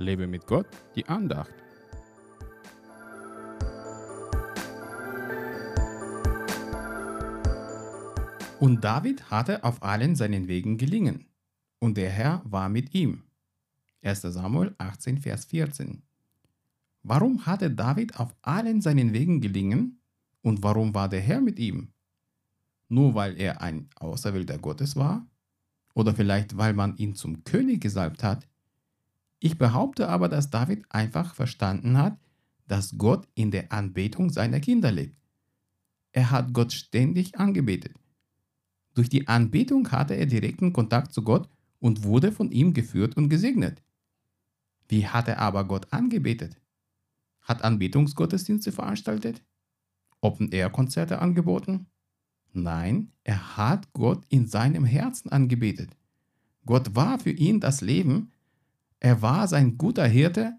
Lebe mit Gott, die Andacht. Und David hatte auf allen seinen Wegen gelingen, und der Herr war mit ihm. 1 Samuel 18, Vers 14. Warum hatte David auf allen seinen Wegen gelingen und warum war der Herr mit ihm? Nur weil er ein Auserwählter Gottes war? Oder vielleicht weil man ihn zum König gesalbt hat? Ich behaupte aber, dass David einfach verstanden hat, dass Gott in der Anbetung seiner Kinder lebt. Er hat Gott ständig angebetet. Durch die Anbetung hatte er direkten Kontakt zu Gott und wurde von ihm geführt und gesegnet. Wie hat er aber Gott angebetet? Hat Anbetungsgottesdienste veranstaltet? Open-Air-Konzerte angeboten? Nein, er hat Gott in seinem Herzen angebetet. Gott war für ihn das Leben, er war sein guter Hirte,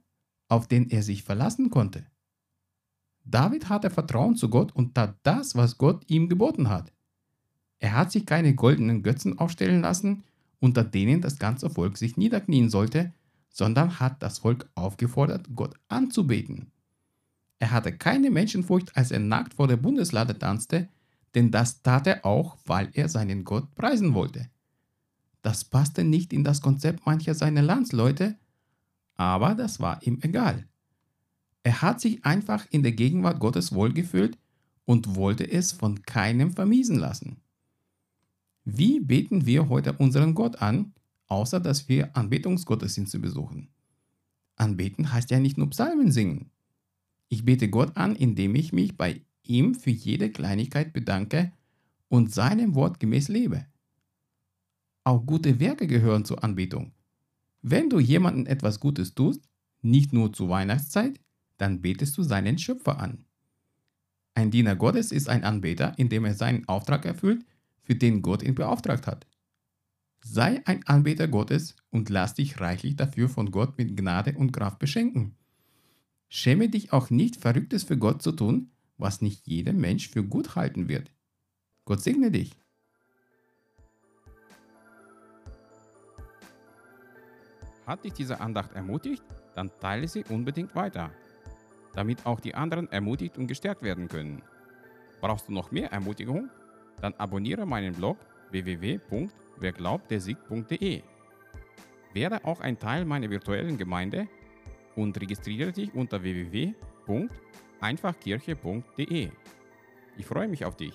auf den er sich verlassen konnte. David hatte Vertrauen zu Gott und tat das, was Gott ihm geboten hat. Er hat sich keine goldenen Götzen aufstellen lassen, unter denen das ganze Volk sich niederknien sollte, sondern hat das Volk aufgefordert, Gott anzubeten. Er hatte keine Menschenfurcht, als er nackt vor der Bundeslade tanzte, denn das tat er auch, weil er seinen Gott preisen wollte. Das passte nicht in das Konzept mancher seiner Landsleute, aber das war ihm egal. Er hat sich einfach in der Gegenwart Gottes wohlgefühlt und wollte es von keinem vermiesen lassen. Wie beten wir heute unseren Gott an, außer dass wir Anbetungsgottesdienste besuchen? Anbeten heißt ja nicht nur Psalmen singen. Ich bete Gott an, indem ich mich bei ihm für jede Kleinigkeit bedanke und seinem Wort gemäß lebe. Auch gute Werke gehören zur Anbetung. Wenn du jemandem etwas Gutes tust, nicht nur zur Weihnachtszeit, dann betest du seinen Schöpfer an. Ein Diener Gottes ist ein Anbeter, indem er seinen Auftrag erfüllt, für den Gott ihn beauftragt hat. Sei ein Anbeter Gottes und lass dich reichlich dafür von Gott mit Gnade und Kraft beschenken. Schäme dich auch nicht, Verrücktes für Gott zu tun, was nicht jeder Mensch für gut halten wird. Gott segne dich. Hat dich diese Andacht ermutigt? Dann teile sie unbedingt weiter, damit auch die anderen ermutigt und gestärkt werden können. Brauchst du noch mehr Ermutigung? Dann abonniere meinen Blog www.werglaubtersieg.de. Werde auch ein Teil meiner virtuellen Gemeinde und registriere dich unter www.einfachkirche.de. Ich freue mich auf dich.